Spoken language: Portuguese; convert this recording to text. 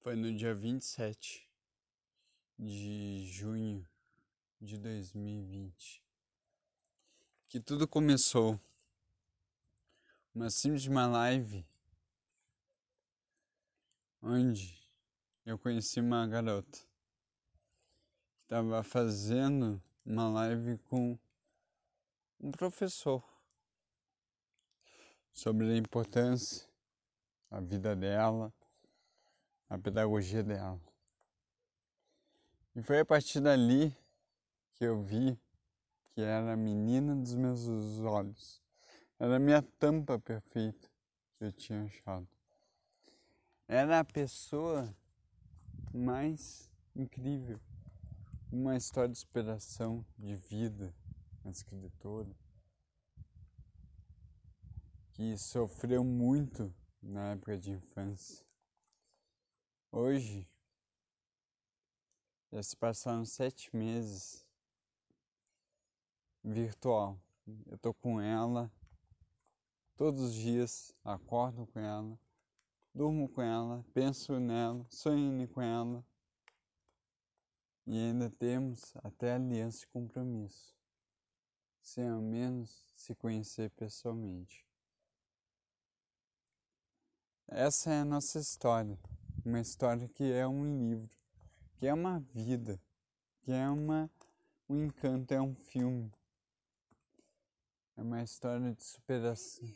Foi no dia 27 de junho de 2020 que tudo começou. Uma simples uma live onde eu conheci uma garota que estava fazendo uma live com um professor sobre a importância da vida dela a pedagogia dela. E foi a partir dali que eu vi que era a menina dos meus olhos. Era a minha tampa perfeita que eu tinha achado. Era a pessoa mais incrível. Uma história de inspiração, de vida, uma escritora que sofreu muito na época de infância Hoje, já se passaram sete meses virtual. Eu tô com ela todos os dias, acordo com ela, durmo com ela, penso nela, sonho com ela. E ainda temos até aliança e compromisso, sem ao menos se conhecer pessoalmente. Essa é a nossa história uma história que é um livro, que é uma vida, que é uma, um encanto, é um filme. É uma história de superação.